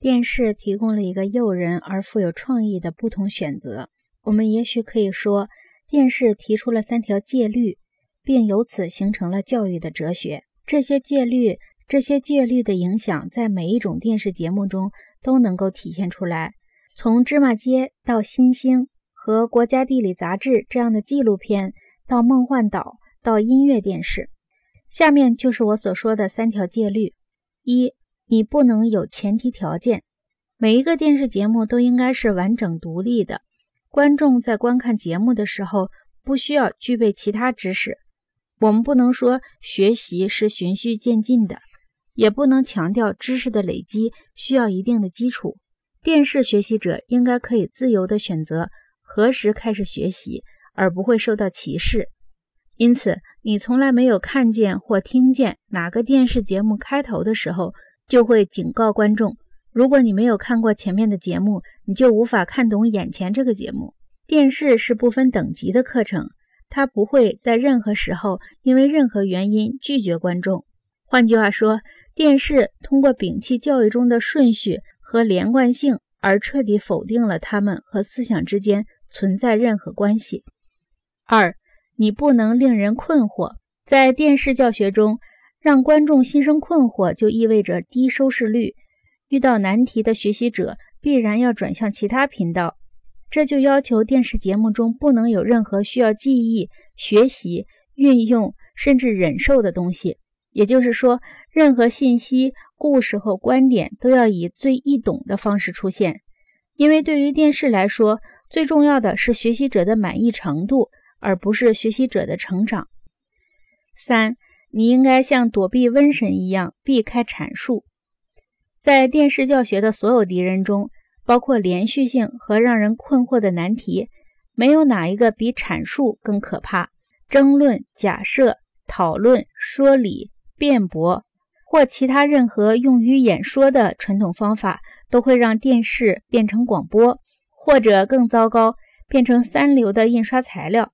电视提供了一个诱人而富有创意的不同选择。我们也许可以说，电视提出了三条戒律，并由此形成了教育的哲学。这些戒律，这些戒律的影响，在每一种电视节目中都能够体现出来。从《芝麻街》到《新星》和《国家地理》杂志这样的纪录片，到《梦幻岛》，到音乐电视。下面就是我所说的三条戒律：一，你不能有前提条件。每一个电视节目都应该是完整独立的。观众在观看节目的时候，不需要具备其他知识。我们不能说学习是循序渐进的，也不能强调知识的累积需要一定的基础。电视学习者应该可以自由地选择何时开始学习，而不会受到歧视。因此，你从来没有看见或听见哪个电视节目开头的时候就会警告观众：如果你没有看过前面的节目，你就无法看懂眼前这个节目。电视是不分等级的课程，它不会在任何时候因为任何原因拒绝观众。换句话说，电视通过摒弃教育中的顺序和连贯性，而彻底否定了他们和思想之间存在任何关系。二。你不能令人困惑，在电视教学中，让观众心生困惑就意味着低收视率。遇到难题的学习者必然要转向其他频道，这就要求电视节目中不能有任何需要记忆、学习、运用甚至忍受的东西。也就是说，任何信息、故事和观点都要以最易懂的方式出现，因为对于电视来说，最重要的是学习者的满意程度。而不是学习者的成长。三，你应该像躲避瘟神一样避开阐述。在电视教学的所有敌人中，包括连续性和让人困惑的难题，没有哪一个比阐述更可怕。争论、假设、讨论、说理、辩驳或其他任何用于演说的传统方法，都会让电视变成广播，或者更糟糕，变成三流的印刷材料。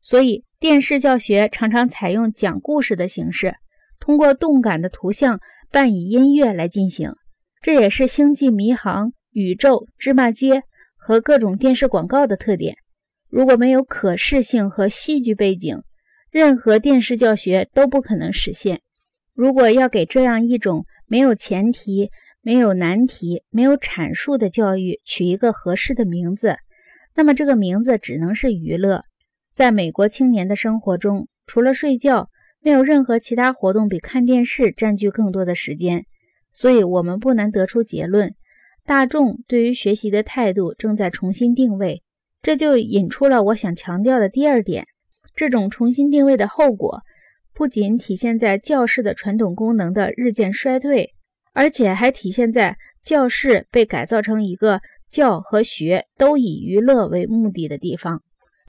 所以，电视教学常常采用讲故事的形式，通过动感的图像伴以音乐来进行。这也是《星际迷航》《宇宙》《芝麻街》和各种电视广告的特点。如果没有可视性和戏剧背景，任何电视教学都不可能实现。如果要给这样一种没有前提、没有难题、没有阐述的教育取一个合适的名字，那么这个名字只能是娱乐。在美国青年的生活中，除了睡觉，没有任何其他活动比看电视占据更多的时间。所以，我们不难得出结论：大众对于学习的态度正在重新定位。这就引出了我想强调的第二点：这种重新定位的后果，不仅体现在教室的传统功能的日渐衰退，而且还体现在教室被改造成一个教和学都以娱乐为目的的地方。